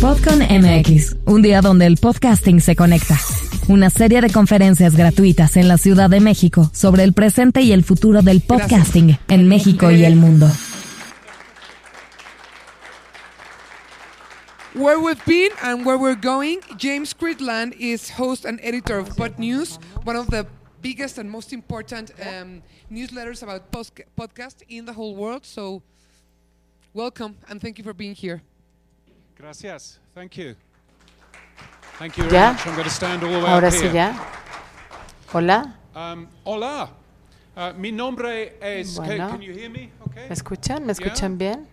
Podcon MX, un día donde el podcasting se conecta. Una serie de conferencias gratuitas en la Ciudad de México sobre el presente y el futuro del podcasting en México y el mundo. Where we've been and where we're going, James Critland is host and editor of Pod News, one of the biggest and most important um, newsletters about post- podcast in the whole world. So, welcome and thank you for being here. Gracias. Thank you. Thank you very ¿Ya? much. I'm going to stand all the way Ahora up sí here. ya. Hola, Um, hola. Uh, mi nombre es. Bueno. Can you hear me? Okay. ¿me escuchan? ¿Me escuchan bien?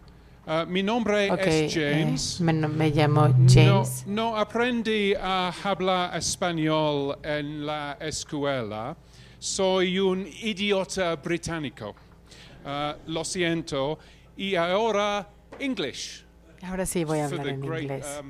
Uh, mi nombre Ok, es eh, James. me, me llamo James. No, no aprendí a hablar español en la escuela. Soy un idiota británico. Uh, lo siento. Y ahora, English. Ahora sí voy a hablar en inglés.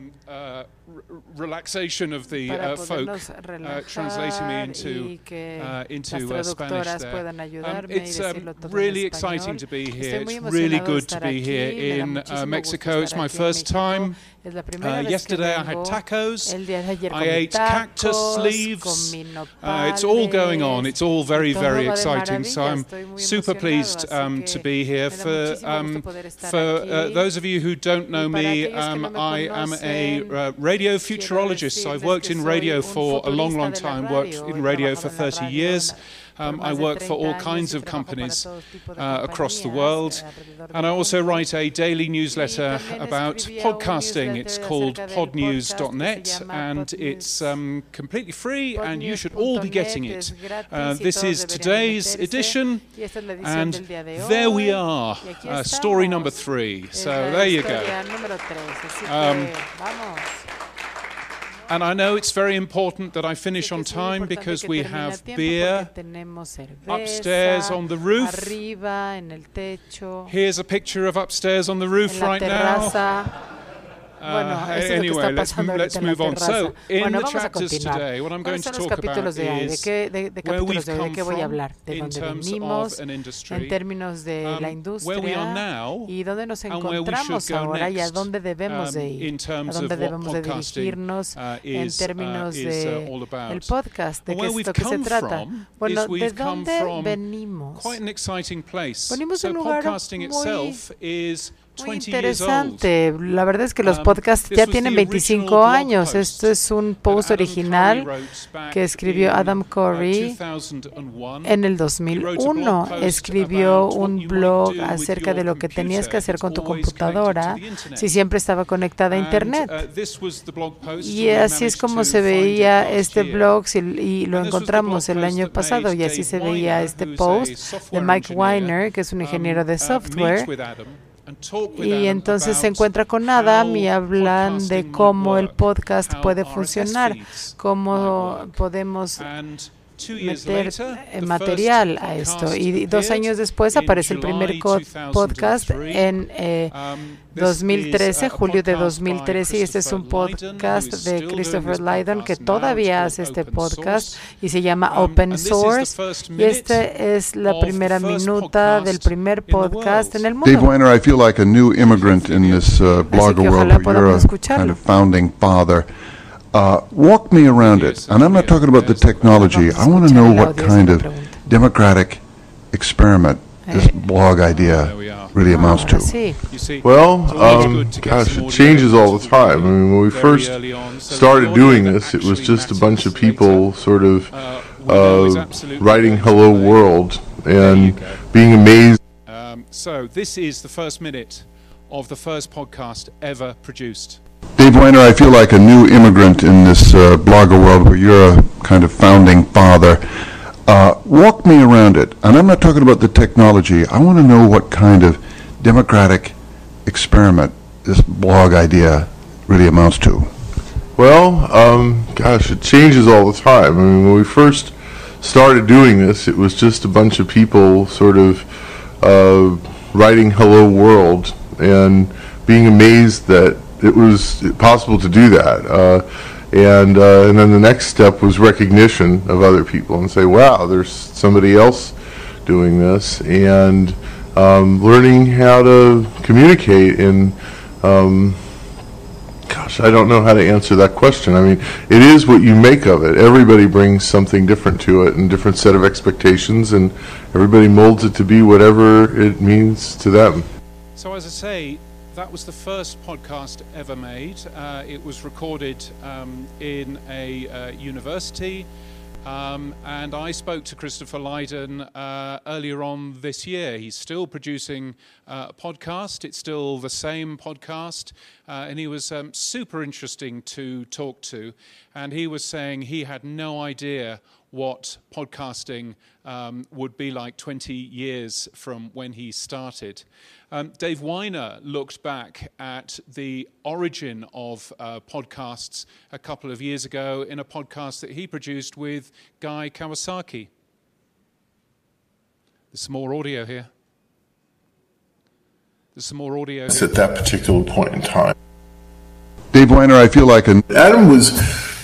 R- relaxation of the uh, folk uh, translating me into uh, into uh, Spanish there. Um, it's um, decirlo todo en really exciting to be here. It's really good to be here in uh, Mexico. It's my first time. Es la primera Uh, yesterday I had tacos. El día de ayer I ate cactus leaves. Uh, it's all going on. It's all very, very exciting. So. I'm super pleased um, to be here. For um, for uh, those of you who don't know me, um, I am a uh, radio futurologist. I've worked in radio for a long, long futurista de la time. Worked in radio for trabajado en la 30 years. Um, I work for all kinds of companies todo tipo de uh, across the world. del And I also write a daily newsletter about podcasting. It's called acerca del podcast que podnews.net and it's um, completely free and you should all be getting it. Uh, this is today's edition Y esta es la edición and del día de there we are, uh, story number three. So there you go. historia número tres, así Um. And I know it's very important that I finish on time because we have beer. porque tenemos cerveza upstairs on the roof. arriba en el techo Here's a picture of upstairs on the roof right now. Terraza bueno, Uh, eso es lo que anyway, está let's, pasando let's ahorita en la move on. terraza. So, in bueno, the vamos a chapters continuar. today, what I'm going ¿Cuáles to son los talk capítulos about de hoy? ¿De is qué, de, de where we've capítulos de hoy? ¿De come qué voy a from hablar? ¿De in dónde terms venimos? of an industry, En términos de la um, where industria we are now, y dónde nos and where we encontramos should go ahora y a next, dónde debemos de um, ir, in a terms dónde of what debemos de podcasting, dirigirnos uh, en is, uh, términos is, de uh, all about. el podcast, de And qué where es we've lo que se come trata. from Bueno, is ¿de we've come dónde from venimos? Quite an exciting place. Venimos de so un lugar podcasting muy- itself is Muy 20 years old. interesante. La verdad es que los Um, podcasts this ya was tienen the 25 original blog años. post Esto es un that post Adam original Curry wrote back que escribió in, Adam uh, Curry 2001. en el He wrote a 2001. blog post Escribió about what un you blog might do with acerca your de lo que tenías que computer hacer if con tu it's always connected to computadora the internet. si siempre estaba conectada a And, Internet. uh, this was the blog post, Y and we así es managed como to se find it veía last este year. blog si- y lo And this was the encontramos blog el post año that pasado made y así Dave se veía Weiner, este who's a post de software Mike engineer, Weiner, que es un um, ingeniero de uh, software. Y entonces se encuentra con Adam y hablan de cómo el podcast puede funcionar, cómo podemos meter later, eh, the material first a esto. podcast Y dos appeared años después in aparece el primer July co- podcast 2003. en eh, Um, this 2013, is, uh, a julio de podcast by 2013, y este es un Christopher Lydon, who podcast is de still doing Christopher this Lydon que podcast now. todavía It's hace called este Open podcast Source. y se llama Um, Open and this is the Source. first Y minute este es la of the primera first minuta del podcast primer in the podcast world. en el Dave mundo. Winer, I feel like a new immigrant in this uh, blogger que world ojalá where you're podamos a escucharlo. kind of founding father. Uh, walk me around it. And I'm not talking about the technology. I want to know what kind of democratic experiment this blog idea There we are. really amounts to. sí. You see, Well, um, good to get gosh, it changes all the time. I mean, when we first early on, so the started doing this, it was just a bunch of people sort of uh, we know is uh, absolutely writing "Hello. World" and being amazed. Um, so this is the first minute of the first podcast ever produced. Dave Winer, I feel like a new immigrant in this uh, blogger world where you're a kind of founding father. Uh, walk me around it. And I'm not talking about the technology. I want to know what kind of democratic experiment this blog idea really amounts to. Well, um, gosh, it changes all the time. I mean, when we first started doing this, it was just a bunch of people sort of uh, writing "Hello World" and being amazed that it was possible to do that. Uh, and uh, and then the next step was recognition of other people and say, "Wow, there's somebody else doing this," and um, learning how to communicate in um, Gosh, I don't know how to answer that question. I mean, it is what you make of it. Everybody brings something different to it and different set of expectations, and everybody molds it to be whatever it means to them. So, as I say, that was the first podcast ever made. Uh, it was recorded um, in a uh, university. Um, and I spoke to Christopher Lydon uh, earlier on this year. He's still producing uh, a podcast. It's still the same podcast. Uh, and he was um, super interesting to talk to. And he was saying he had no idea what podcasting um, would be like 20 years from when he started. Um, Dave Winer looked back at the origin of uh, podcasts a couple of years ago in a podcast that he produced with Guy Kawasaki. There's some more audio here. There's some more audio. At that particular point in time. Dave Winer, I feel like an Adam was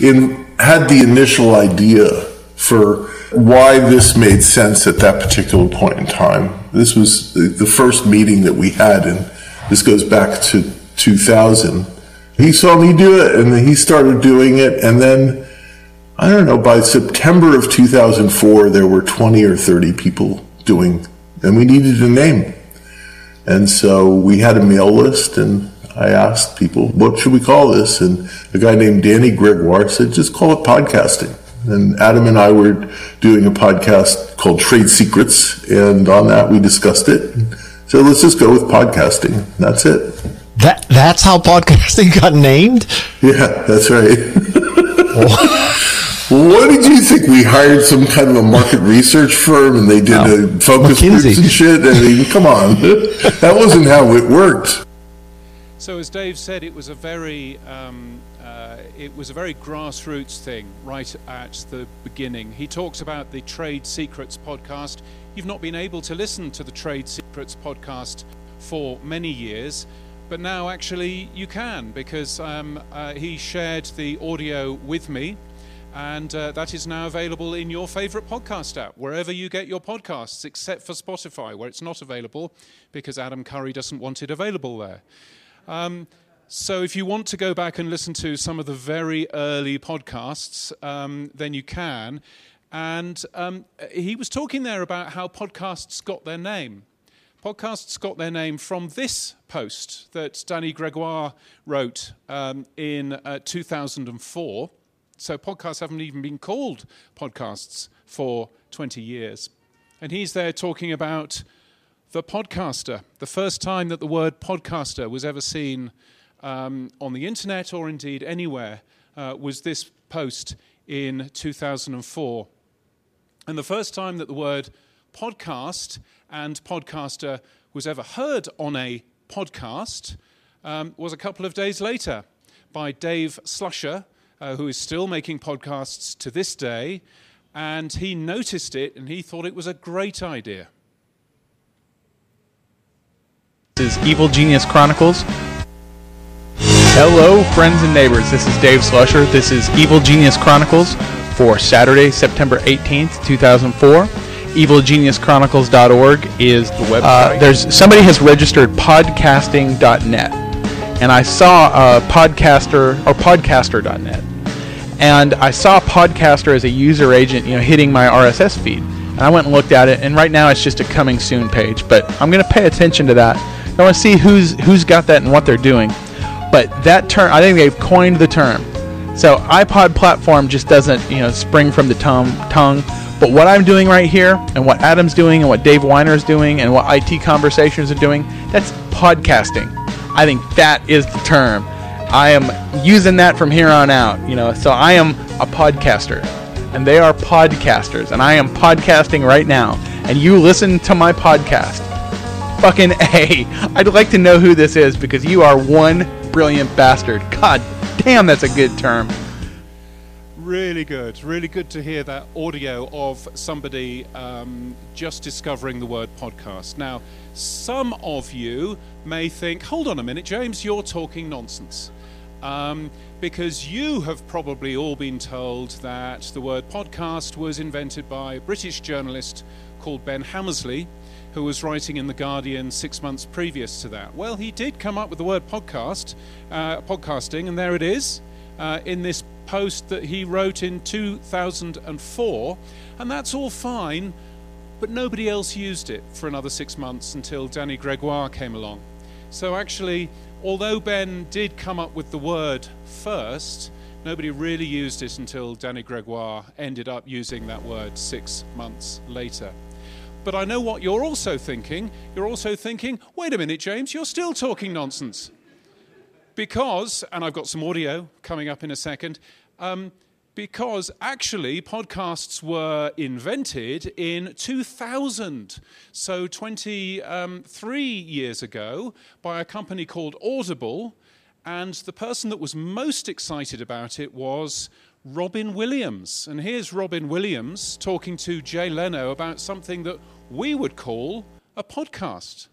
in had the initial idea for why this made sense at that particular point in time. This was the, first meeting that we had, and this goes back to 2000. He saw me do it, and then he started doing it, and then I don't know. By September of 2004, there were 20 or 30 people doing, and we needed a name. And so we had a mail list, and I asked people, what should we call this? And a guy named Dannie Gregoire said, just call it podcasting. And Adam and I were doing a podcast called Trade Secrets, and on that we discussed it. So let's just go with podcasting. That's it. That that's how podcasting got named. Yeah, that's right. what did you think? We hired some kind of a market research firm and they did No. a focus groups and shit. I mean, come on. That wasn't how it worked. So, as Dave said, it was a very um, uh, it was a very grassroots thing right at the beginning. He talks about the Trade Secrets podcast. You've not been able to listen to the Trade Secrets podcast for many years, but now actually you can because um, uh, he shared the audio with me. And uh, that is now available in your favorite podcast app, wherever you get your podcasts, except for Spotify, where it's not available because Adam Curry doesn't want it available there. Um, so if you want to go back and listen to some of the very early podcasts, um, then you can. And um, he was talking there about how podcasts got their name. Podcasts got their name from this post that Dannie Gregoire wrote um, in uh, 2004. So podcasts haven't even been called podcasts for 20 years. And he's there talking about the podcaster, the first time that the word podcaster was ever seen um, on the internet or indeed anywhere uh, was this post in 2004. And the first time that the word podcast and podcaster was ever heard on a podcast um, was a couple of days later by Dave Slusher, uh, who is still making podcasts to this day. And he noticed it and he thought it was a great idea. This is Evil Genius Chronicles. Hello, friends and neighbors. This is Dave Slusher. This is Evil Genius Chronicles for Saturday, September 18th, 2004. EvilGeniusChronicles.org is the website. Uh, there's somebody has registered podcasting.net, and I saw uh, podcaster or podcaster.net, and I saw podcaster as a user agent, you know, hitting my RSS feed. And I went and looked at it, and right now it's just a coming soon page. But I'm going to pay attention to that. I want to see who's who's got that and what they're doing. But that term, I think they've coined the term. So iPod platform just doesn't, you know, spring from the tongue. tongue. But what I'm doing right here, and what Adam's doing, and what Dave Winer is doing, and what IT Conversations are doing, that's podcasting. I think that is the term. I am using that from here on out. You know, so I am a podcaster, and they are podcasters, and I am podcasting right now. And you listen to my podcast. Fucking A. I'd like to know who this is because you are one brilliant bastard. God damn, that's a good term. Really good, really good to hear that audio of somebody um, just discovering the word podcast. Now, some of you may think, hold on a minute, James, you're talking nonsense. Um, because you have probably all been told that the word podcast was invented by a British journalist called Ben Hammersley, who was writing in The Guardian six months previous to that? Well, he did come up with the word podcast, uh, podcasting, and there it is uh, in this post that he wrote in 2004. And that's all fine, but nobody else used it for another six months until Dannie Gregoire came along. So actually, although Ben did come up with the word first, nobody really used it until Dannie Gregoire ended up using that word six months later. But I know what you're also thinking. You're also thinking, wait a minute, James, you're still talking nonsense. Because, and I've got some audio coming up in a second, um, because actually podcasts were invented in 2000, so 23 years ago, by a company called Audible. And the person that was most excited about it was Robin Williams. And here's Robin Williams talking to Jay Leno about something that we would call a podcast.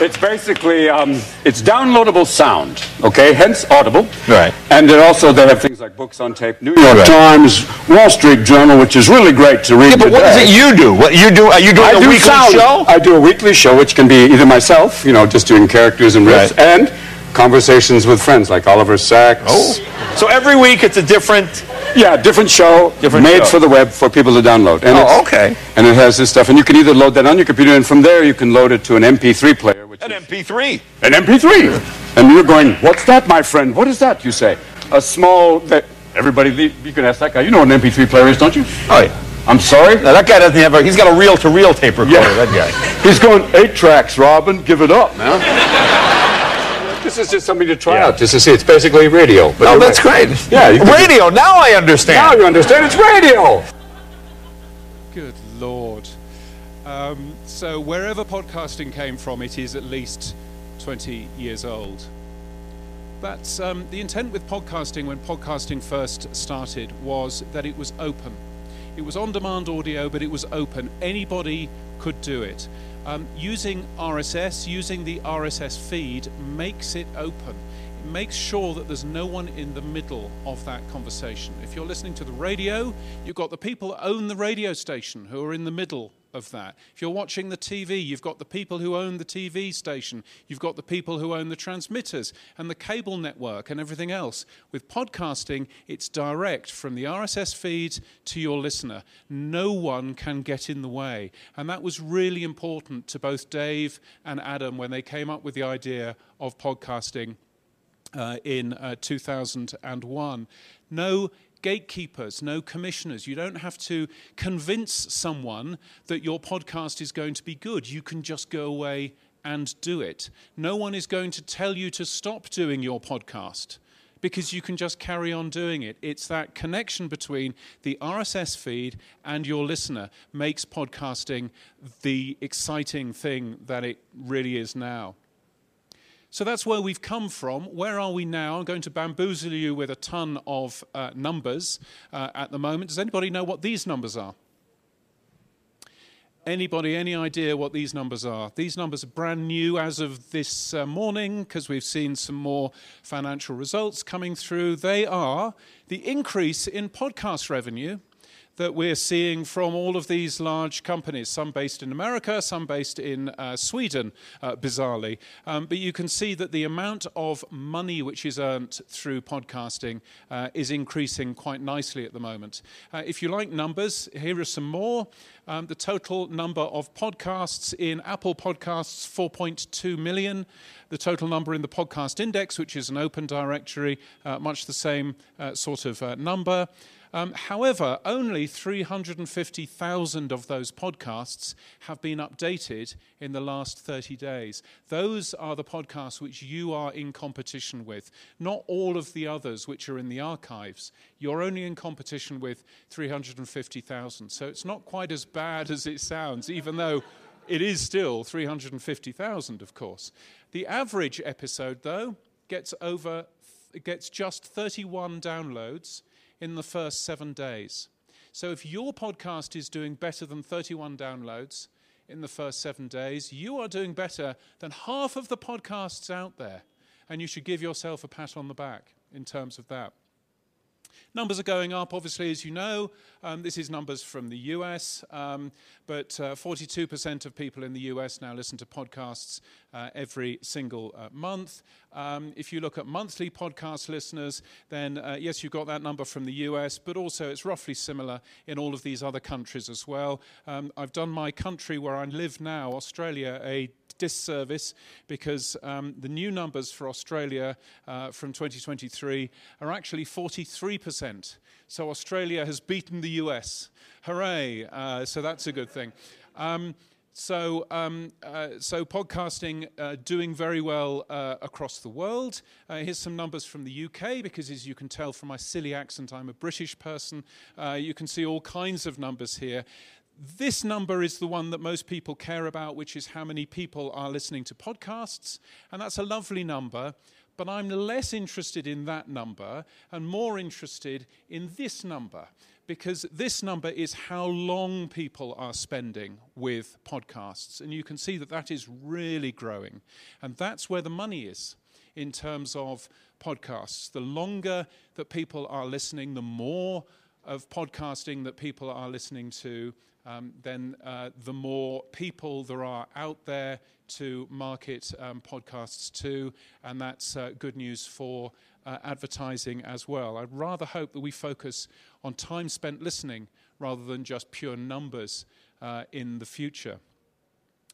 It's basically um, it's downloadable sound, okay? Hence Audible. Right. And then also they have things like books on tape, New York Right. Times, Wall Street Journal, which is really great to read. Yeah, but what is today. it you do? What you do? Are you doing I a do weekly sound. show? I do a weekly show, which can be either myself, you know, just doing characters and riffs, Right. and conversations with friends like Oliver Sacks. Oh, so every week it's a different. Yeah, different show, Different made show. for the web for people to download. And Oh, okay. And it has this stuff, and you can either load that on your computer, and from there you can load it to an MP3 player, which An is MP3. an MP3. And you're going, what's that, my friend? What is that? You say, a small. That, everybody, you can ask that guy. You know what an MP3 player is, don't you? Oh yeah. I'm sorry. Now that guy doesn't have a. He's got a reel-to-reel tape recorder. Yeah. That guy. He's going eight tracks, Robin. Give it up, man. This is just something to try Yeah. out, just to see. It's basically radio. But Oh, you're that's right. great. Yeah, you can- Radio. Now I understand. Now you understand. It's radio. Good Lord. Um, so, wherever podcasting came from, it is at least 20 years old. But um, the intent with podcasting, when podcasting first started, was that it was open. It was on demand audio, but it was open. Anybody could do it. Um, using RSS, using the RSS feed, makes it open. It makes sure that there's no one in the middle of that conversation. If you're listening to the radio, you've got the people that own the radio station who are in the middle of that. If you're watching the TV, you've got the people who own the TV station, you've got the people who own the transmitters and the cable network and everything else. With podcasting, it's direct from the RSS feed to your listener. No one can get in the way. And that was really important to both Dave and Adam when they came up with the idea of podcasting uh, in uh, 2001. No gatekeepers, no commissioners. You don't have to convince someone that your podcast is going to be good. You can just go away and do it. No one is going to tell you to stop doing your podcast because you can just carry on doing it. It's that connection between the RSS feed and your listener makes podcasting the exciting thing that it really is now. So that's where we've come from. Where are we now? I'm going to bamboozle you with a ton of uh, numbers uh, at the moment. Does anybody know what these numbers are? Anybody, any idea what these numbers are? These numbers are brand new as of this uh, morning because we've seen some more financial results coming through. They are the increase in podcast revenue that we're seeing from all of these large companies, some based in America, some based in uh, Sweden, uh, bizarrely. Um, but you can see that the amount of money which is earned through podcasting uh, is increasing quite nicely at the moment. Uh, if you like numbers, here are some more. Um, the total number of podcasts in Apple Podcasts, 4.2 million. The total number in the Podcast Index, which is an open directory, uh, much the same uh, sort of number. Um, however, only 350,000 of those podcasts have been updated in the last 30 days. Those are the podcasts which you are in competition with, not all of the others which are in the archives. You're only in competition with 350,000. So it's not quite as bad as it sounds, even though it is still 350,000, of course. The average episode, though, gets over gets just 31 downloads in the first seven days. So if your podcast is doing better than 31 downloads in the first seven days, you are doing better than half of the podcasts out there. And you should give yourself a pat on the back in terms of that. Numbers are going up, obviously, as you know. Um, this is numbers from the US, um, but uh, 42% of people in the US now listen to podcasts uh, every single uh, month. Um, if you look at monthly podcast listeners, then uh, yes, you've got that number from the US, but also it's roughly similar in all of these other countries as well. Um, I've done my country where I live now, Australia, a disservice because um, the new numbers for Australia uh, from 2023 are actually 43%. So Australia has beaten the US. Hooray! Uh, so that's a good thing. Um, so, um, uh, so podcasting uh, doing very well uh, across the world. Uh, here's some numbers from the UK because, as you can tell from my silly accent, I'm a British person. Uh, you can see all kinds of numbers here. This number is the one that most people care about, which is how many people are listening to podcasts. And that's a lovely number, but I'm less interested in that number and more interested in this number, because this number is how long people are spending with podcasts. And you can see that that is really growing. And that's where the money is in terms of podcasts. The longer that people are listening, the more of podcasting that people are listening to, um, then uh, the more people there are out there to market um, podcasts to, and that's uh, good news for uh, advertising as well. I'd rather hope that we focus on time spent listening rather than just pure numbers uh, in the future.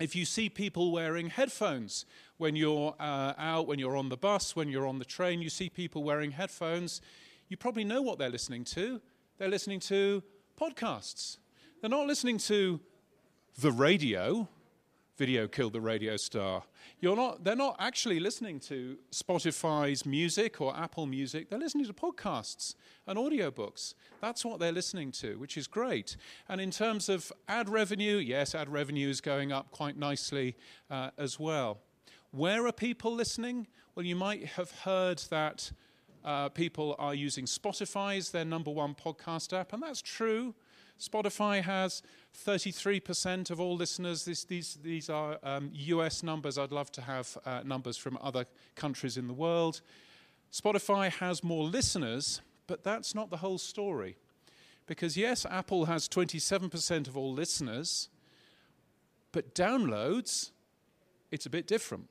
If you see people wearing headphones when you're uh, out, when you're on the bus, when you're on the train, you see people wearing headphones, you probably know what they're listening to. They're listening to podcasts. They're not listening to the radio. Video killed the radio star. You're not, they're not actually listening to Spotify's music or Apple Music. They're listening to podcasts and audiobooks. That's what they're listening to, which is great. And in terms of ad revenue, yes, ad revenue is going up quite nicely uh, as well. Where are people listening? Well, you might have heard that uh, people are using Spotify as their number one podcast app, and that's true. Spotify has 33% of all listeners. This, these, these are um, US numbers. I'd love to have uh, numbers from other countries in the world. Spotify has more listeners, but that's not the whole story. Because, yes, Apple has 27% of all listeners, but downloads, it's a bit different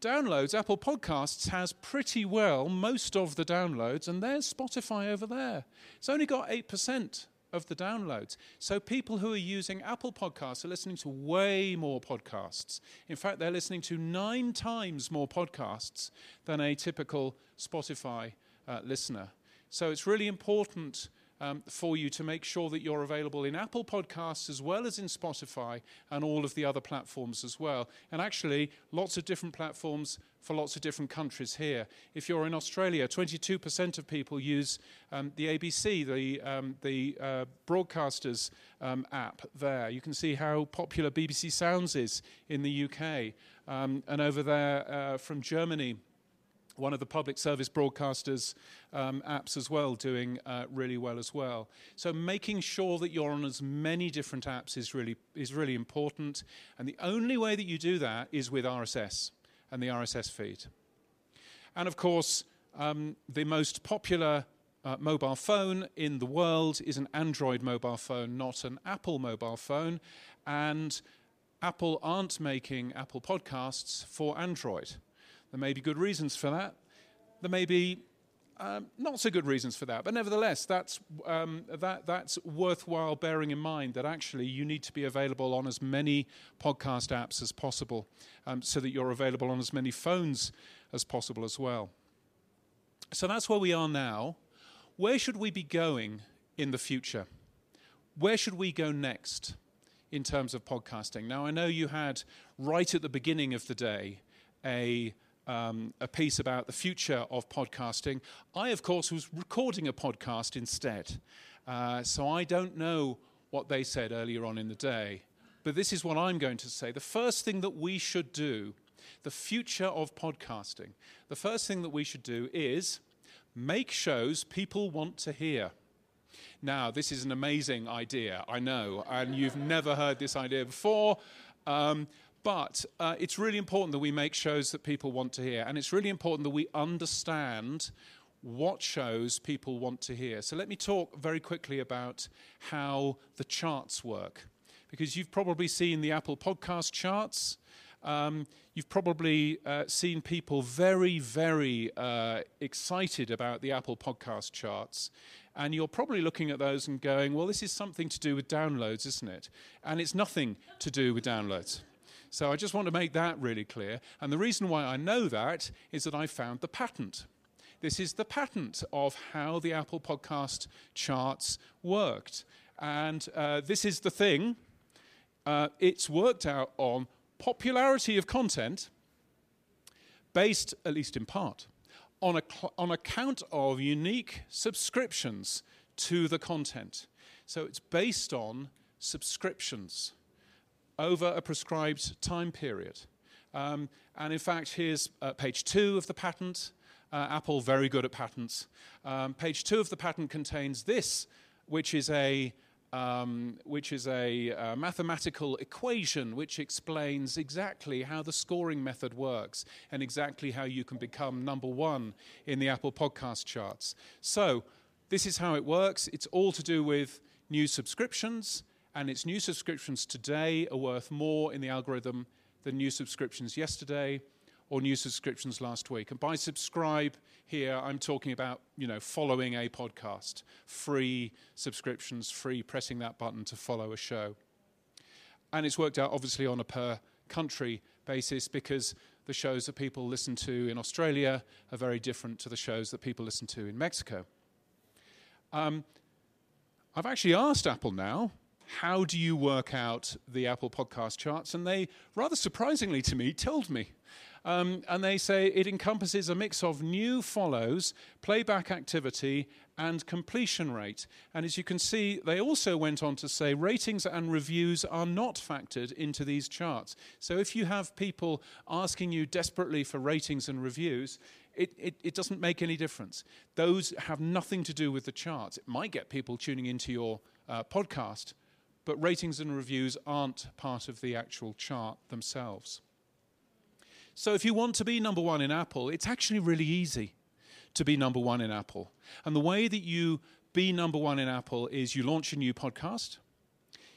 downloads, Apple Podcasts has pretty well most of the downloads, and there's Spotify over there. It's only got 8% of the downloads. So people who are using Apple Podcasts are listening to way more podcasts. In fact, they're listening to nine times more podcasts than a typical Spotify uh, listener. So it's really important um, for you to make sure that you're available in Apple Podcasts as well as in Spotify and all of the other platforms as well. And actually, lots of different platforms for lots of different countries here. If you're in Australia, 22% of people use um, the ABC, the, um, the uh, broadcasters um, app there. You can see how popular BBC Sounds is in the UK. Um, and over there uh, from Germany, one of the public service broadcasters um, apps as well doing uh, really well as well. So making sure that you're on as many different apps is really is really important. And the only way that you do that is with RSS and the RSS feed. And of course, um, the most popular uh, mobile phone in the world is an Android mobile phone, not an Apple mobile phone. And Apple aren't making Apple Podcasts for Android. There may be good reasons for that. There may be um, not so good reasons for that, but nevertheless, that's, um, that, that's worthwhile bearing in mind that actually you need to be available on as many podcast apps as possible um, so that you're available on as many phones as possible as well. So that's where we are now. Where should we be going in the future? Where should we go next in terms of podcasting? Now, I know you had right at the beginning of the day a um, a piece about the future of podcasting. I, of course, was recording a podcast instead. Uh, so I don't know what they said earlier on in the day. But this is what I'm going to say. The first thing that we should do, the future of podcasting, the first thing that we should do is make shows people want to hear. Now, this is an amazing idea, I know, and you've never heard this idea before. Um, but uh, it's really important that we make shows that people want to hear, and it's really important that we understand what shows people want to hear. So let me talk very quickly about how the charts work. Because you've probably seen the Apple podcast charts. Um, you've probably uh, seen people very, very uh, excited about the Apple podcast charts. And you're probably looking at those and going, well, this is something to do with downloads, isn't it? And it's nothing to do with downloads. So I just want to make that really clear. And the reason why I know that is that I found the patent. This is the patent of how the Apple Podcast charts worked. And uh, this is the thing. Uh, it's worked out on popularity of content based, at least in part, on, a on account of unique subscriptions to the content. So it's based on subscriptions over a prescribed time period. Um, and in fact, here's uh, page two of the patent. Uh, Apple, very good at patents. Um, page two of the patent contains this, which is a um, which is a uh, mathematical equation which explains exactly how the scoring method works and exactly how you can become number one in the Apple podcast charts. So, this is how it works. It's all to do with new subscriptions, and its new subscriptions today are worth more in the algorithm than new subscriptions yesterday or new subscriptions last week. And by subscribe here, I'm talking about, you know, following a podcast, free subscriptions, free pressing that button to follow a show. And it's worked out obviously on a per country basis because the shows that people listen to in Australia are very different to the shows that people listen to in Mexico. Um, I've actually asked Apple now how do you work out the Apple podcast charts? And they, rather surprisingly to me, told me. Um, and they say it encompasses a mix of new follows, playback activity, and completion rate. And as you can see, they also went on to say ratings and reviews are not factored into these charts. So if you have people asking you desperately for ratings and reviews, it, it, it, doesn't make any difference. Those have nothing to do with the charts. It might get people tuning into your uh, podcast, but ratings and reviews aren't part of the actual chart themselves. So if you want to be number one in Apple, it's actually really easy to be number one in Apple. And the way that you be number one in Apple is you launch a new podcast,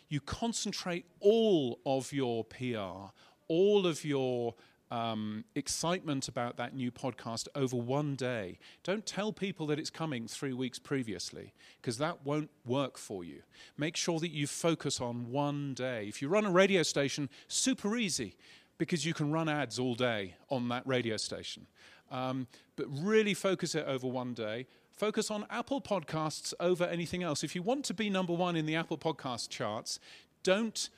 you concentrate all of your PR, all of your um, excitement about that new podcast over one day. Don't tell people that it's coming three weeks previously, because that won't work for you. Make sure that you focus on one day. If you run a radio station, super easy, because you can run ads all day on that radio station. Um, but really focus it over one day. Focus on Apple Podcasts over anything else. If you want to be number one in the Apple Podcast charts, don't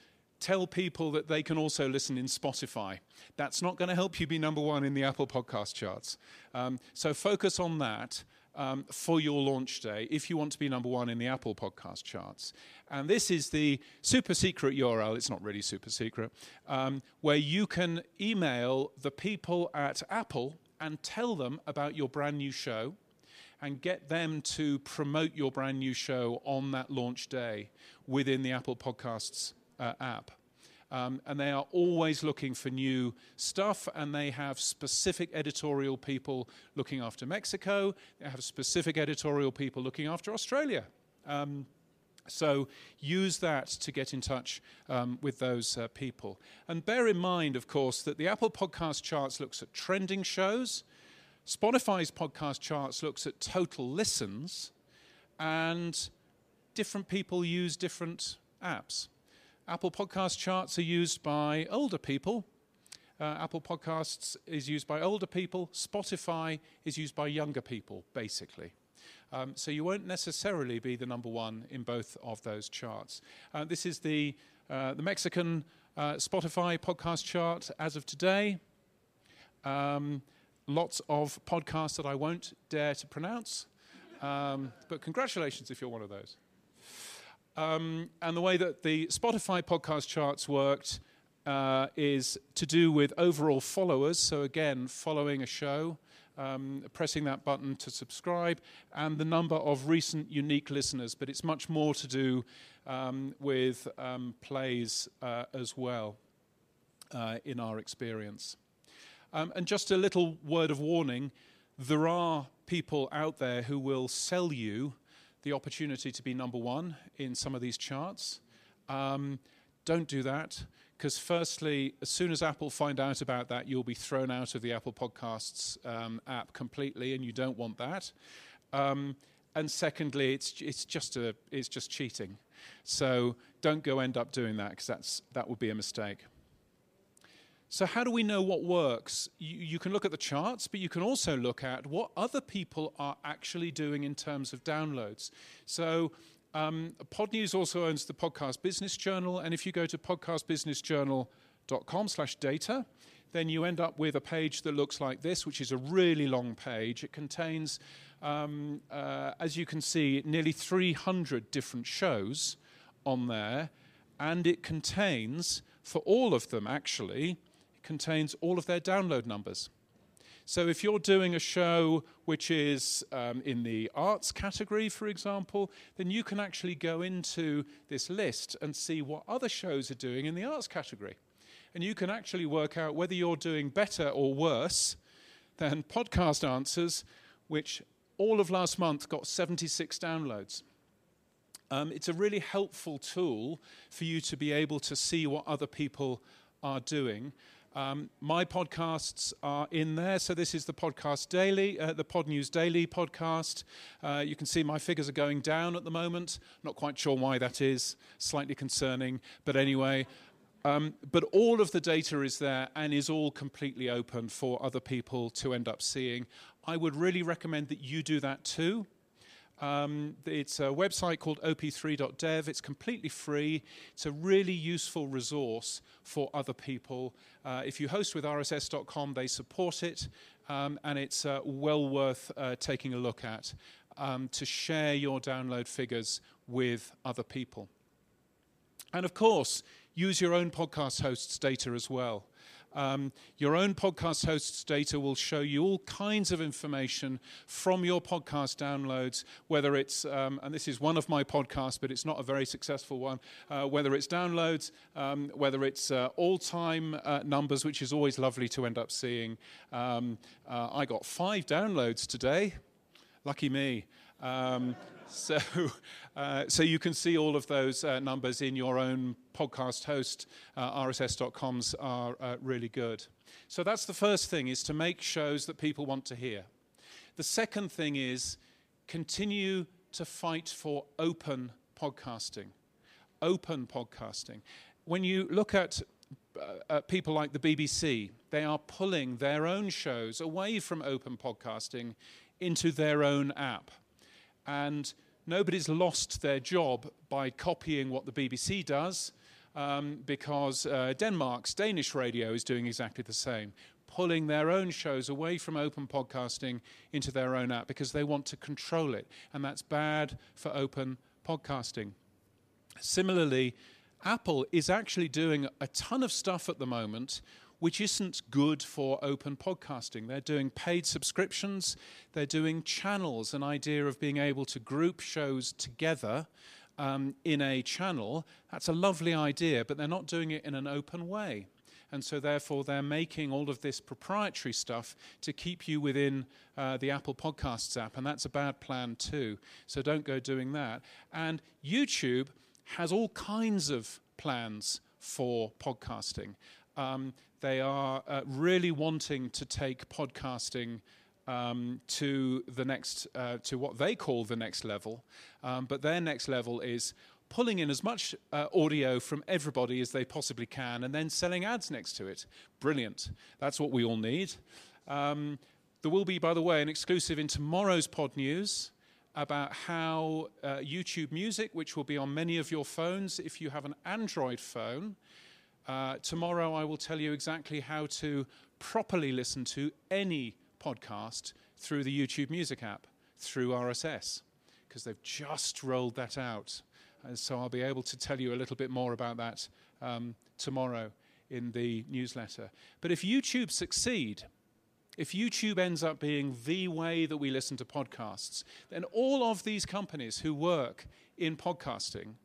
tell people that they can also listen in Spotify. That's not going to help you be number one in the Apple podcast charts. Um, so focus on that. Um, for your launch day, if you want to be number one in the Apple podcast charts. And this is the super secret URL, it's not really super secret, um, where you can email the people at Apple and tell them about your brand new show and get them to promote your brand new show on that launch day within the Apple Podcasts uh, app. Um, and they are always looking for new stuff, and they have specific editorial people looking after Mexico. They have specific editorial people looking after Australia. Um, so use that to get in touch um, with those uh, people. And bear in mind, of course, that the Apple Podcast Charts looks at trending shows. Spotify's podcast charts looks at total listens, and different people use different apps. Apple Podcast charts are used by older people. Uh, Apple Podcasts is used by older people. Spotify is used by younger people, basically. Um, so you won't necessarily be the number one in both of those charts. Uh, this is the, uh, the Mexican uh, Spotify podcast chart as of today. Um, lots of podcasts that I won't dare to pronounce. Um, but congratulations if you're one of those. Um, and the way that the Spotify podcast charts worked uh, is to do with overall followers. So, again, following a show, um, pressing that button to subscribe, and the number of recent unique listeners. But it's much more to do um, with um, plays uh, as well, uh, in our experience. Um, and just a little word of warning there are people out there who will sell you the opportunity to be number one in some of these charts. Um, don't do that because, firstly, as soon as Apple find out about that, you'll be thrown out of the Apple Podcasts um, app completely, and you don't want that. Um, and secondly, it's it's just a it's just cheating. So don't go end up doing that because that's that would be a mistake. So, how do we know what works? You, you, can look at the charts, but you can also look at what other people are actually doing in terms of downloads. So, um, Podnews also owns the Podcast Business Journal, and if you go to podcastbusinessjournal.com slash data, then you end up with a page that looks like this, which is a really long page. It contains, um, uh, as you can see, nearly 300 different shows on there, and it contains, for all of them actually, contains all of their download numbers. So if you're doing a show which is um, in the arts category, for example, then you can actually go into this list and see what other shows are doing in the arts category. And you can actually work out whether you're doing better or worse than Podcast Answers, which all of last month got 76 downloads. Um, it's a really helpful tool for you to be able to see what other people are doing. Um, my podcasts are in there. So this is the podcast daily, uh, the Pod News Daily podcast. Uh, you can see my figures are going down at the moment. Not quite sure why that is. Slightly concerning, but anyway. Um, but all of the data is there and is all completely open for other people to end up seeing. I would really recommend that you do that too. Um, it's a website called op3.dev. It's completely free. It's a really useful resource for other people. Uh, if you host with RSS.com, they support it, um, and it's uh, well worth uh, taking a look at um, to share your download figures with other people. And of course, use your own podcast host's data as well. Um, your own podcast host's data will show you all kinds of information from your podcast downloads, whether it's, um, and this is one of my podcasts, but it's not a very successful one, uh, whether it's downloads, um, whether it's uh, all time uh, numbers, which is always lovely to end up seeing. Um, uh, I got five downloads today. Lucky me. So, uh, so you can see all of those uh, numbers in your own podcast host. Uh, RSS.coms are uh, really good. So that's the first thing: is to make shows that people want to hear. The second thing is continue to fight for open podcasting. Open podcasting. When you look at uh, people like the BBC, they are pulling their own shows away from open podcasting into their own app. And nobody's lost their job by copying what the BBC does, um, because uh, Denmark's Danish radio is doing exactly the same, pulling their own shows away from open podcasting into their own app because they want to control it. And that's bad for open podcasting. Similarly, Apple is actually doing a ton of stuff at the moment which isn't good for open podcasting. They're doing paid subscriptions, they're doing channels, an idea of being able to group shows together um, in a channel. That's a lovely idea, but they're not doing it in an open way. And so, therefore, they're making all of this proprietary stuff to keep you within uh, the Apple Podcasts app. And that's a bad plan, too. So, don't go doing that. And YouTube has all kinds of plans for podcasting. Um, they are uh, really wanting to take podcasting um, to the next, uh, to what they call the next level. Um, but their next level is pulling in as much uh, audio from everybody as they possibly can and then selling ads next to it. Brilliant. That's what we all need. Um, there will be, by the way, an exclusive in tomorrow's Pod News about how uh, YouTube Music, which will be on many of your phones if you have an Android phone, uh, tomorrow, I will tell you exactly how to properly listen to any podcast through the YouTube Music app, through RSS, because they've just rolled that out. And so I'll be able to tell you a little bit more about that um, tomorrow in the newsletter. But if YouTube succeed, if YouTube ends up being the way that we listen to podcasts, then all of these companies who work in podcasting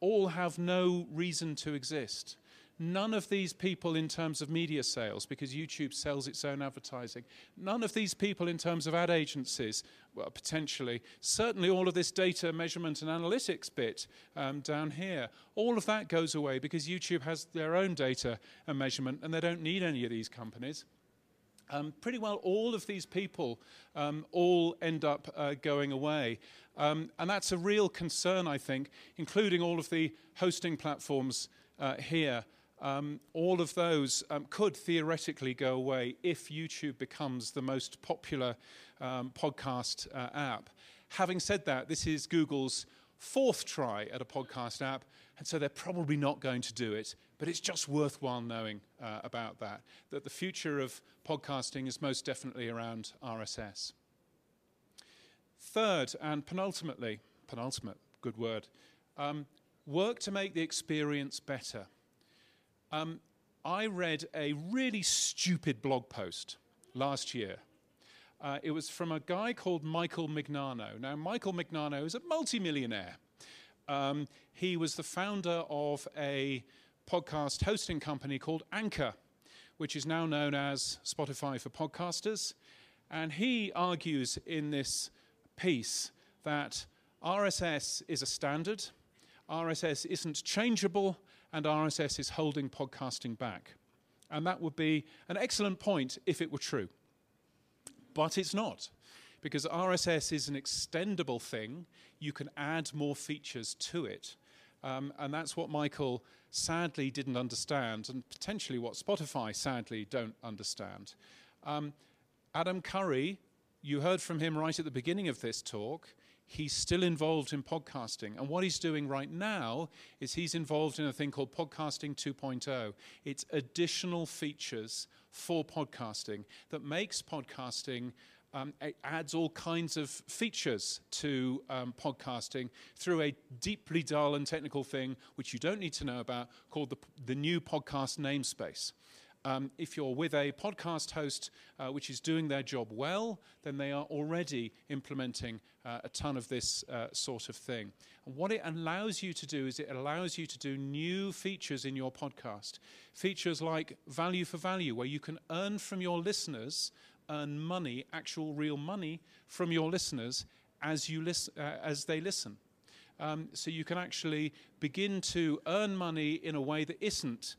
all have no reason to exist. None of these people, in terms of media sales, because YouTube sells its own advertising, none of these people, in terms of ad agencies, well, potentially, certainly all of this data measurement and analytics bit um, down here, all of that goes away because YouTube has their own data and measurement and they don't need any of these companies. Um, pretty well all of these people um, all end up uh, going away. Um, and that's a real concern, I think, including all of the hosting platforms uh, here. Um, all of those um, could theoretically go away if YouTube becomes the most popular um, podcast uh, app. Having said that, this is Google's fourth try at a podcast app, and so they're probably not going to do it. But it's just worthwhile knowing uh, about that, that the future of podcasting is most definitely around RSS. Third, and penultimately, penultimate, good word, um, work to make the experience better. Um, I read a really stupid blog post last year. Uh, it was from a guy called Michael Mignano. Now, Michael Mignano is a multimillionaire. Um, he was the founder of a podcast hosting company called Anchor, which is now known as Spotify for Podcasters. And he argues in this piece that RSS is a standard, RSS isn't changeable, and RSS is holding podcasting back. And that would be an excellent point if it were true. But it's not, because RSS is an extendable thing. You can add more features to it. Um, and that's what Michael sadly didn't understand, and potentially what Spotify sadly don't understand. Um, Adam Curry, you heard from him right at the beginning of this talk he's still involved in podcasting. And what he's doing right now is he's involved in a thing called Podcasting 2.0. It's additional features for podcasting that makes podcasting. Um, it adds all kinds of features to um, podcasting through a deeply dull and technical thing which you don't need to know about called the, the new podcast namespace. Um, if you're with a podcast host uh, which is doing their job well, then they are already implementing uh, a ton of this uh, sort of thing. And what it allows you to do is it allows you to do new features in your podcast. Features like value for value, where you can earn from your listeners, earn money, actual real money from your listeners as, you lis- uh, as they listen. Um, so you can actually begin to earn money in a way that isn't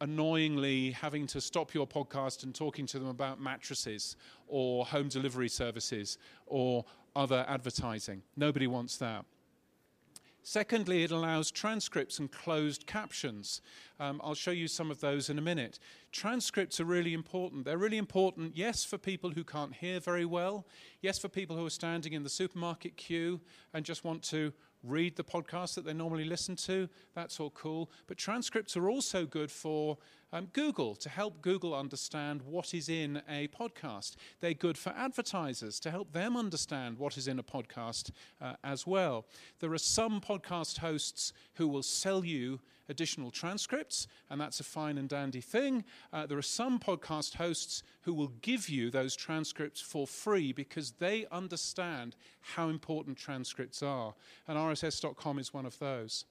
annoyingly having to stop your podcast and talking to them about mattresses or home delivery services or other advertising. Nobody wants that. Secondly, it allows transcripts and closed captions. Um, I'll show you some of those in a minute. Transcripts are really important. They're really important, yes, for people who can't hear very well, yes, for people who are standing in the supermarket queue and just want to read the podcast that they normally listen to. That's all cool. But transcripts are also good for um, Google to help Google understand what is in a podcast. They're good for advertisers to help them understand what is in a podcast uh, as well. There are some podcast hosts who will sell you additional transcripts, and that's a fine and dandy thing. Uh, there are some podcast hosts who will give you those transcripts for free because they understand how important transcripts are. And RSS.com is one of those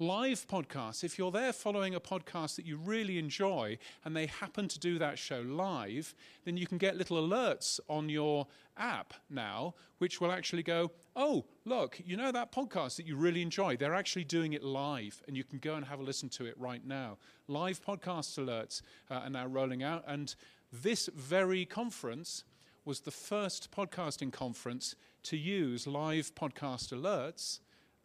live podcasts, if you're there following a podcast that you really enjoy and they happen to do that show live, then you can get little alerts on your app now, which will actually go, oh, look, you know that podcast that you really enjoy? They're actually doing it live, and you can go and have a listen to it right now. Live podcast alerts uh, are now rolling out, and this very conference was the first podcasting conference to use live podcast alerts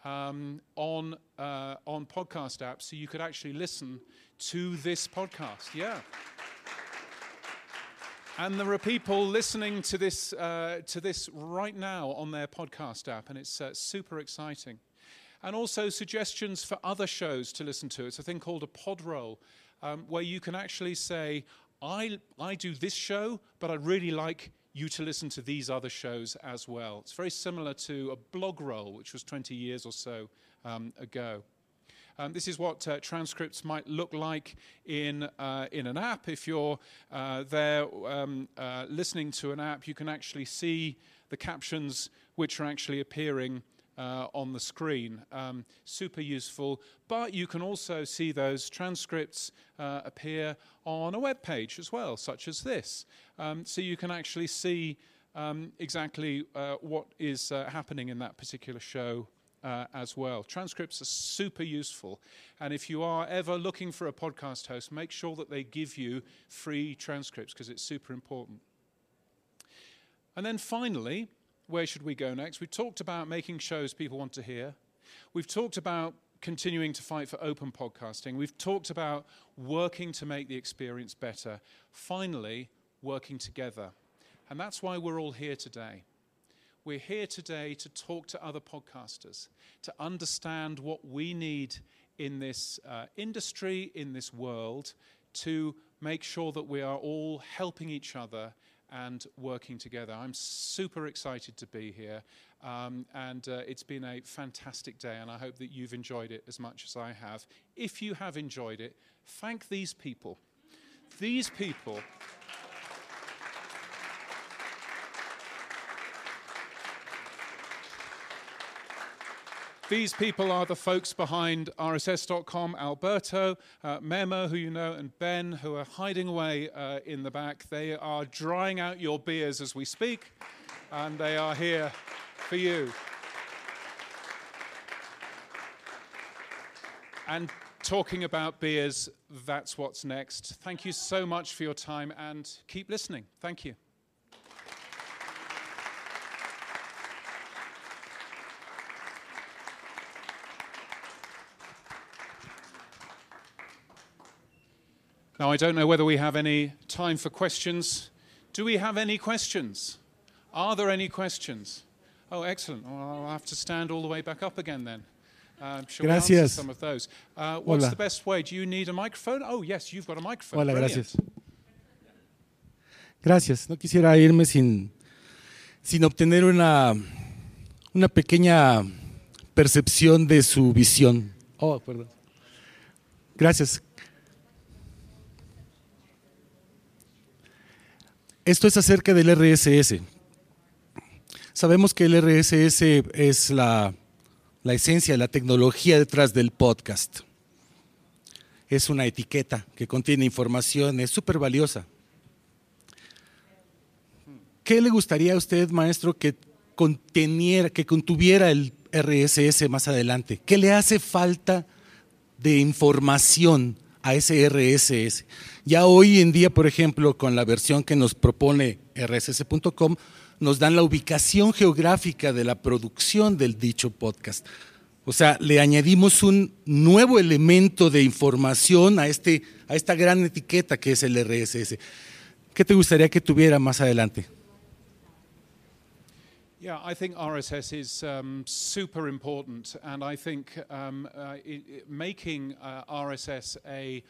um, on uh, on podcast apps, so you could actually listen to this podcast. Yeah. And there are people listening to this uh, to this right now on their podcast app, and it's uh, super exciting. And also suggestions for other shows to listen to. It's a thing called a pod roll, um, where you can actually say, "I I do this show, but I really like." You to listen to these other shows as well. It's very similar to a blog roll, which was 20 years or so um, ago. Um, this is what uh, transcripts might look like in, uh, in an app. If you're uh, there um, uh, listening to an app, you can actually see the captions which are actually appearing uh, on the screen. Um, super useful. But you can also see those transcripts uh, appear on a web page as well, such as this. Um, so you can actually see um, exactly uh, what is uh, happening in that particular show uh, as well. Transcripts are super useful. And if you are ever looking for a podcast host, make sure that they give you free transcripts because it's super important. And then finally, where should we go next? We've talked about making shows people want to hear. We've talked about continuing to fight for open podcasting. We've talked about working to make the experience better. Finally, working together. And that's why we're all here today. We're here today to talk to other podcasters, to understand what we need in this uh, industry, in this world, to make sure that we are all helping each other and working together. I'm super excited to be here, um, and uh, it's been a fantastic day, and I hope that you've enjoyed it as much as I have. If you have enjoyed it, thank these people. These people. These people are the folks behind RSS.com, Alberto, uh, Memo, who you know, and Ben, who are hiding away uh, in the back. They are drying out your beers as we speak, and they are here for you. And talking about beers, that's what's next. Thank you so much for your time and keep listening. Thank you. Now, I don't know whether we have any time for questions. Do we have any questions? Are there any questions? Oh, excellent. Well, I'll have to stand all the way back up again then. Shall we answer Gracias. some of those? Uh, what's Hola. the best way? Do you need a microphone? Oh, yes, you've got a microphone. Hola, Brilliant. gracias. Gracias. No quisiera irme sin, sin obtener una, una pequeña percepción de su visión. Oh, perdón. Gracias. Esto es acerca del RSS. Sabemos que el RSS es la, la esencia, la tecnología detrás del podcast. Es una etiqueta que contiene información, es súper valiosa. ¿Qué le gustaría a usted, maestro, que contuviera el RSS más adelante? ¿Qué le hace falta de información a ese RSS? Ya hoy en día, por ejemplo, con la versión que nos propone rss.com, nos dan la ubicación geográfica de la producción del dicho podcast. O sea, le añadimos un nuevo elemento de información a, este, a esta gran etiqueta que es el RSS. ¿Qué te gustaría que tuviera más adelante? Yeah, I think RSS is um, super important, and I think um, uh, i i making uh, RSS a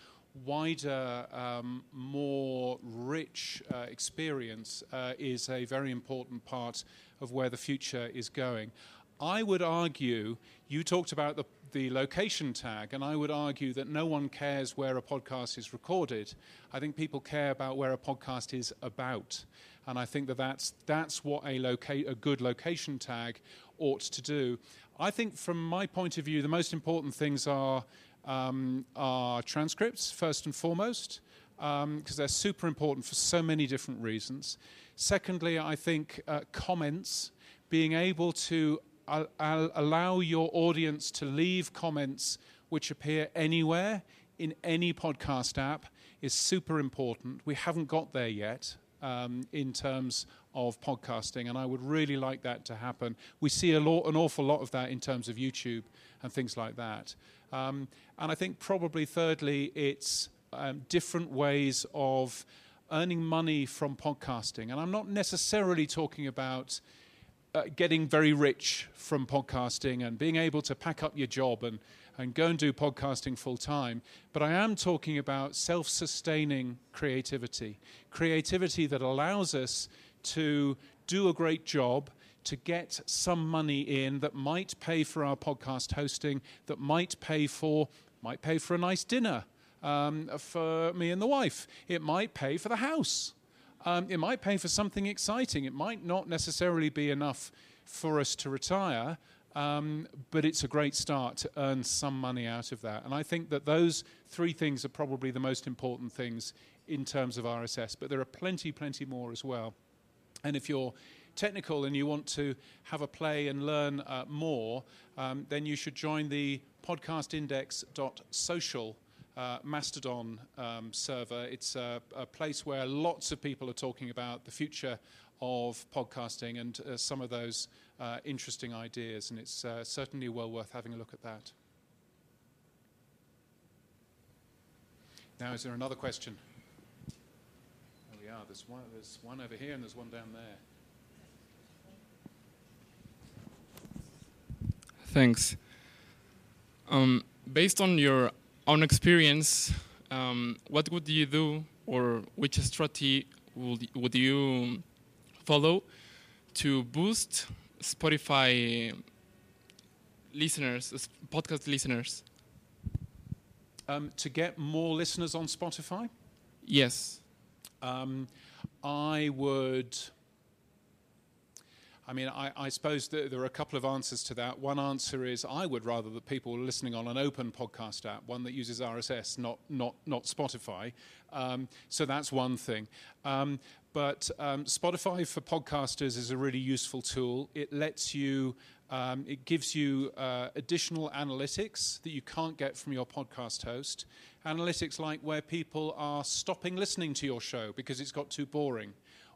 wider, um, more rich uh, experience uh, is a very important part of where the future is going. I would argue, you talked about the, the location tag, and I would argue that no one cares where a podcast is recorded. I think people care about where a podcast is about. And I think that that's, that's what a, loca- a good location tag ought to do. I think, from my point of view, the most important things are, um, are transcripts, first and foremost, because they're super important for so many different reasons. Secondly, I think uh, comments, being able to al- allow your audience to leave comments which appear anywhere in any podcast app is super important. We haven't got there yet um, in terms of podcasting, and I would really like that to happen. We see a lot, an awful lot of that in terms of YouTube and things like that. Um, and I think probably thirdly, it's um, different ways of earning money from podcasting. And I'm not necessarily talking about uh, getting very rich from podcasting and being able to pack up your job and, and go and do podcasting full time. But I am talking about self sustaining creativity, creativity that allows us to do a great job. To get some money in that might pay for our podcast hosting, that might pay for might pay for a nice dinner um, for me and the wife. It might pay for the house. Um, it might pay for something exciting. It might not necessarily be enough for us to retire, Um, but it's a great start to earn some money out of that. And I think that those three things are probably the most important things in terms of RSS. But there are plenty, plenty more as well. And if you're technical and you want to have a play and learn uh, more, um, then you should join the podcastindex.social uh, Mastodon um, server. It's a, a, place where lots of people are talking about the future of podcasting and uh, some of those uh, interesting ideas, and it's uh, certainly well worth having a look at that. Now, is there another question? There we are. There's one, there's one over here and there's one down there. Thanks. Um, based on your own experience, um, what would you do, or which strategy would would you follow to boost Spotify listeners, podcast listeners? Um, to get more listeners on Spotify? Yes. Um, I would. I mean, I, I suppose there are a couple of answers to that. One answer is I would rather that people were listening on an open podcast app, one that uses RSS, not not not Spotify. Um, so that's one thing. Um, but um, Spotify for podcasters is a really useful tool. It lets you, um, it gives you uh, additional analytics that you can't get from your podcast host. Analytics like where people are stopping listening to your show because it's got too boring,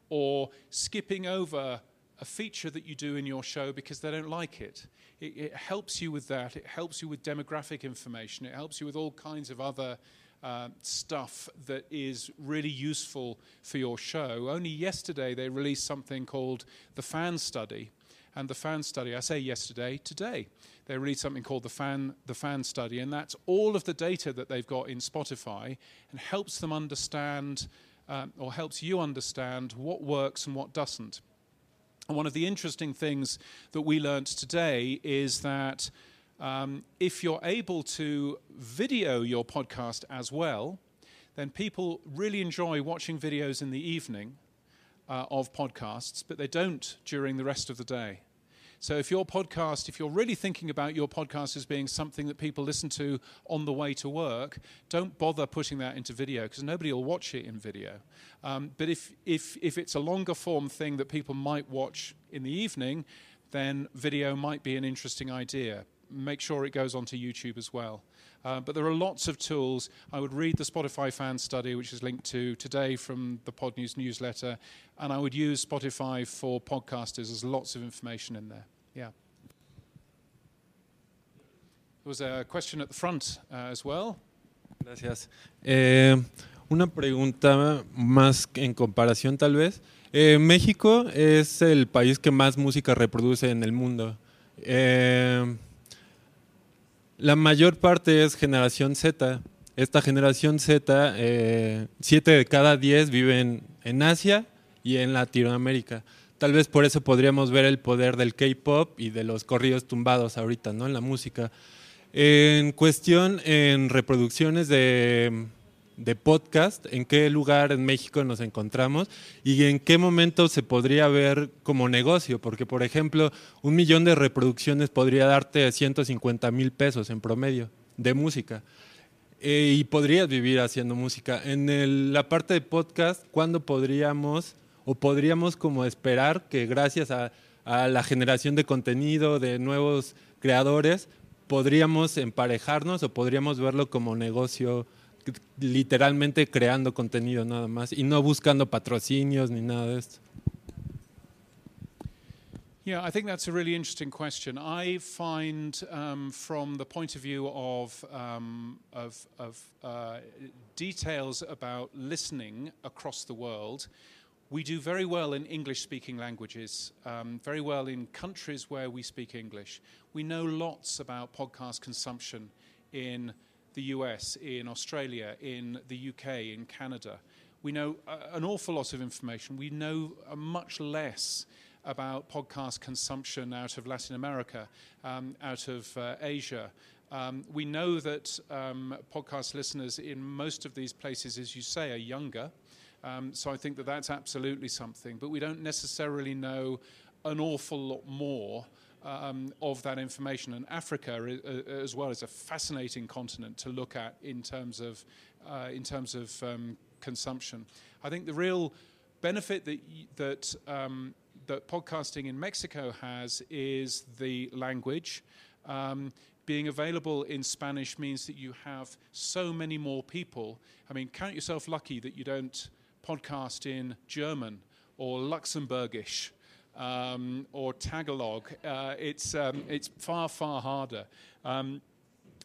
or skipping over a feature that you do in your show because they don't like it. it. It helps you with that. It helps you with demographic information. It helps you with all kinds of other uh, stuff that is really useful for your show. Only yesterday they released something called the Fan Study. And the fan study, I say yesterday, today, they released something called the fan, the fan study, and that's all of the data that they've got in Spotify and helps them understand um, or helps you understand what works and what doesn't. And one of the interesting things that we learned today is that um, if you're able to video your podcast as well, then people really enjoy watching videos in the evening uh, of podcasts, but they don't during the rest of the day. So if your podcast, if you're really thinking about your podcast as being something that people listen to on the way to work, don't bother putting that into video because nobody will watch it in video. Um, but if, if, if it's a longer form thing that people might watch in the evening, then video might be an interesting idea make sure it goes onto YouTube as well. Uh, but there are lots of tools. I would read the Spotify fan study, which is linked to today from the Podnews newsletter, and I would use Spotify for podcasters. There's lots of information in there. Yeah. There was a question at the front uh, as well. Gracias. Eh, una pregunta más en comparación tal vez. Eh, México es el país que más música reproduce en el mundo. Eh, La mayor parte es generación Z. Esta generación Z, eh, siete de cada diez viven en Asia y en Latinoamérica. Tal vez por eso podríamos ver el poder del K-pop y de los corridos tumbados ahorita, ¿no? En la música. En cuestión, en reproducciones de de podcast, en qué lugar en México nos encontramos y en qué momento se podría ver como negocio, porque por ejemplo, un millón de reproducciones podría darte 150 mil pesos en promedio de música. Eh, y podrías vivir haciendo música. En la parte de podcast, ¿cuándo podríamos o podríamos como esperar que gracias a la generación de contenido, de nuevos creadores, podríamos emparejarnos o podríamos verlo como negocio literalmente creando contenido nada más y no buscando patrocinios ni nada de esto. Yeah, I think that's a really interesting question. I find, um, from the point of view of, um, of, of uh, details about listening across the world, we do very well in English speaking languages, um, very well in countries where we speak English. We know lots about podcast consumption in the US, in Australia, in the UK, in Canada. We know uh, an awful lot of information. We know uh, much less about podcast consumption out of Latin America, um, out of uh, Asia. Um, we know that um, podcast listeners in most of these places, as you say, are younger. Um, so I think that that's absolutely something. But we don't necessarily know an awful lot more um, of that information. And Africa, uh, as well, is a fascinating continent to look at in terms of uh, in terms of um, consumption. I think the real benefit that that um, that podcasting in Mexico has is the language. Um, being available in Spanish means that you have so many more people. I mean, count yourself lucky that you don't podcast in German or Luxembourgish um, or Tagalog. Uh, it's um, it's far far harder. Um,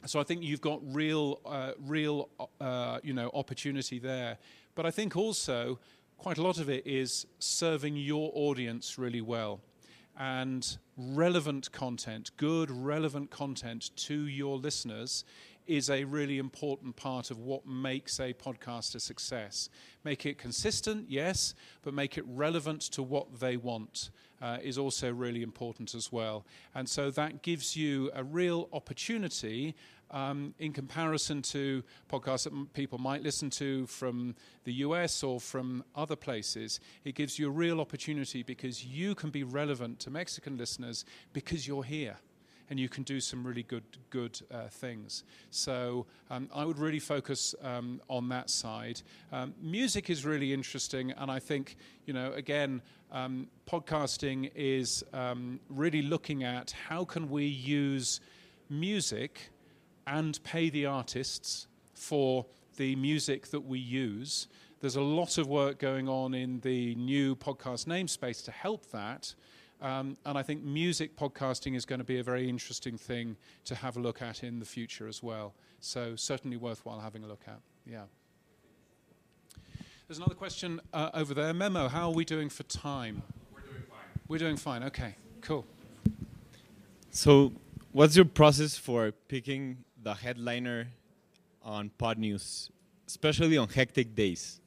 so I think you've got real, uh, real, uh, you know, opportunity there. But I think also quite a lot of it is serving your audience really well, and relevant content, good relevant content to your listeners is a really important part of what makes a podcast a success. Make it consistent, yes, but make it relevant to what they want uh, is also really important as well. And so that gives you a real opportunity um, in comparison to podcasts that m- people might listen to from the US or from other places. It gives you a real opportunity because you can be relevant to Mexican listeners because you're here and you can do some really good good uh, things. So um, I would really focus um, on that side. Um, music is really interesting, and I think you know again. Um, podcasting is um, really looking at how can we use music and pay the artists for the music that we use. There's a lot of work going on in the new podcast namespace to help that. Um, and I think music podcasting is going to be a very interesting thing to have a look at in the future as well. So, certainly worthwhile having a look at. Yeah. There's another question uh, over there. Memo, how are we doing for time? We're doing fine. We're doing fine. Okay, cool. So, what's your process for picking the headliner on Podnews, especially on hectic days?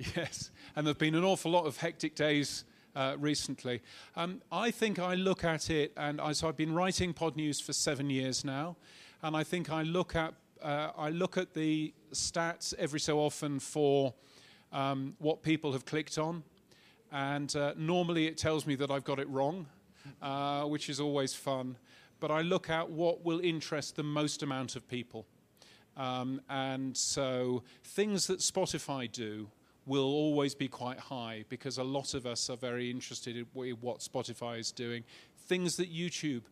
Yes, and there have been an awful lot of hectic days uh, recently. Um, I think I look at it, and I, so I've been writing Podnews for seven years now, and I think I look at uh, I look at the stats every so often for um, what people have clicked on, and uh, normally it tells me that I've got it wrong, uh, which is always fun. But I look at what will interest the most amount of people. Um, and so things that Spotify do will always be quite high because a lot of us are very interested in what Spotify is doing. Things that YouTube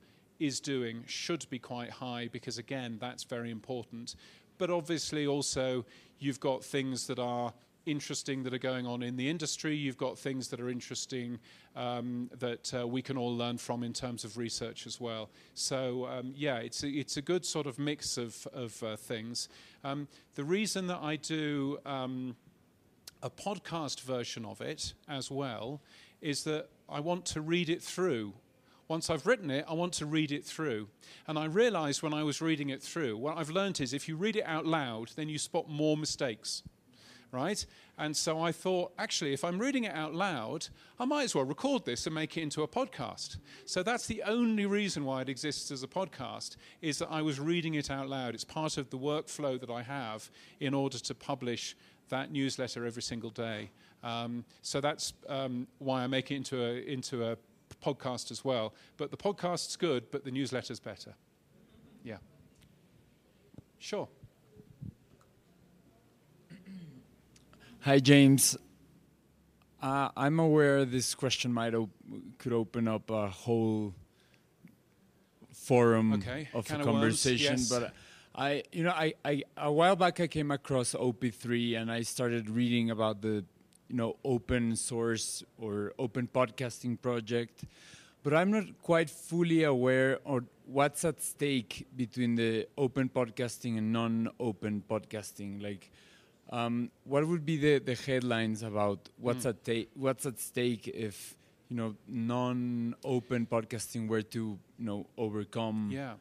is doing should be quite high because, again, that's very important. But obviously, also, you've got things that are interesting that are going on in the industry. You've got things that are interesting um, that uh, we can all learn from in terms of research as well. So um, yeah, it's a, it's a good sort of mix of of uh, things. Um, the reason that I do um, a podcast version of it as well is that I want to read it through. Once I've written it, I want to read it through. And I realized when I was reading it through, what I've learned is if you read it out loud, then you spot more mistakes right? And so I thought, actually, if I'm reading it out loud, I might as well record this and make it into a podcast. So that's the only reason why it exists as a podcast, is that I was reading it out loud. It's part of the workflow that I have in order to publish that newsletter every single day. Um, so that's um, why I make it into a, into a podcast as well. But the podcast's good, but the newsletter's better. Yeah. Sure. Hi, James. Uh, I'm aware this question might op- could open up a whole forum Okay, of can a of worms, conversation, yes. but I, you know, I, I a while back I came across OP3 and I started reading about the, you know, open source or open podcasting project, but I'm not quite fully aware of what's at stake between the open podcasting and non-open podcasting, like. Um, what would be the, the headlines about what's Mm. at ta- what's at stake if you know non-open podcasting were to you know overcome Yeah.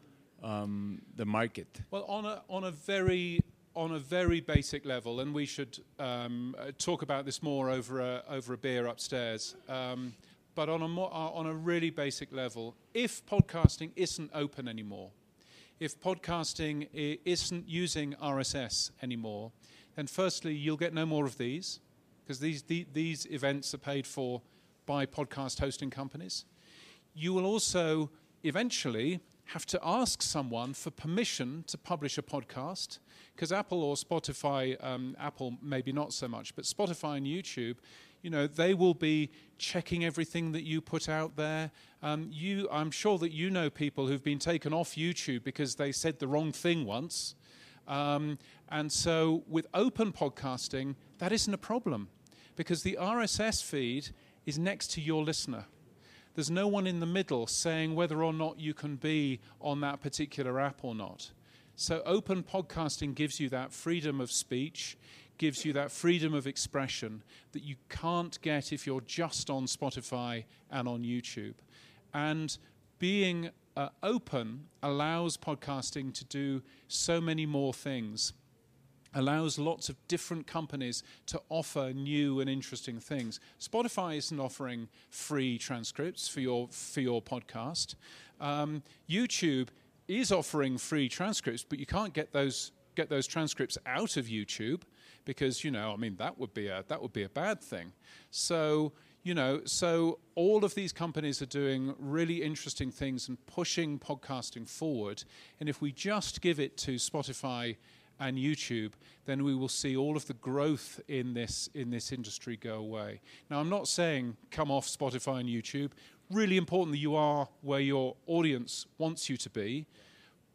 Um, the market? Well, on a on a very on a very basic level, and we should um, uh, talk about this more over a over a beer upstairs. Um, but on a uh, on a really basic level, if podcasting isn't open anymore, if podcasting isn't using RSS anymore, then firstly you'll get no more of these because these the, these events are paid for by podcast hosting companies. You will also, eventually have to ask someone for permission to publish a podcast because Apple or Spotify, um, Apple maybe not so much, but Spotify and YouTube, you know, they will be checking everything that you put out there. Um, you, I'm sure that you know people who've been taken off YouTube because they said the wrong thing once. Um, and so with open podcasting, that isn't a problem because the RSS feed is next to your listener. There's no one in the middle saying whether or not you can be on that particular app or not. So, open podcasting gives you that freedom of speech, gives you that freedom of expression that you can't get if you're just on Spotify and on YouTube. And being uh, open allows podcasting to do so many more things allows lots of different companies to offer new and interesting things. Spotify isn't offering free transcripts for your for your podcast. Um, YouTube is offering free transcripts, but you can't get those get those transcripts out of YouTube because you know I mean that would be a that would be a bad thing. So you know so all of these companies are doing really interesting things and pushing podcasting forward. And if we just give it to Spotify and YouTube, then we will see all of the growth in this in this industry go away. Now, I'm not saying come off Spotify and YouTube. Really important that you are where your audience wants you to be,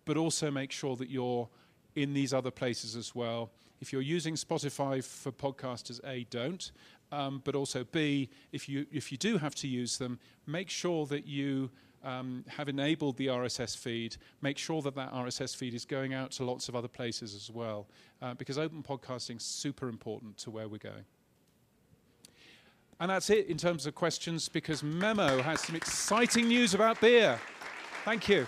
but also make sure that you're in these other places as well. If you're using Spotify for podcasters, A, don't. Um, but also B, if you if you do have to use them, make sure that you um, have enabled the RSS feed, make sure that that RSS feed is going out to lots of other places as well, uh, because open podcasting is super important to where we're going. And that's it in terms of questions, because Memo has some exciting news about beer. Thank you.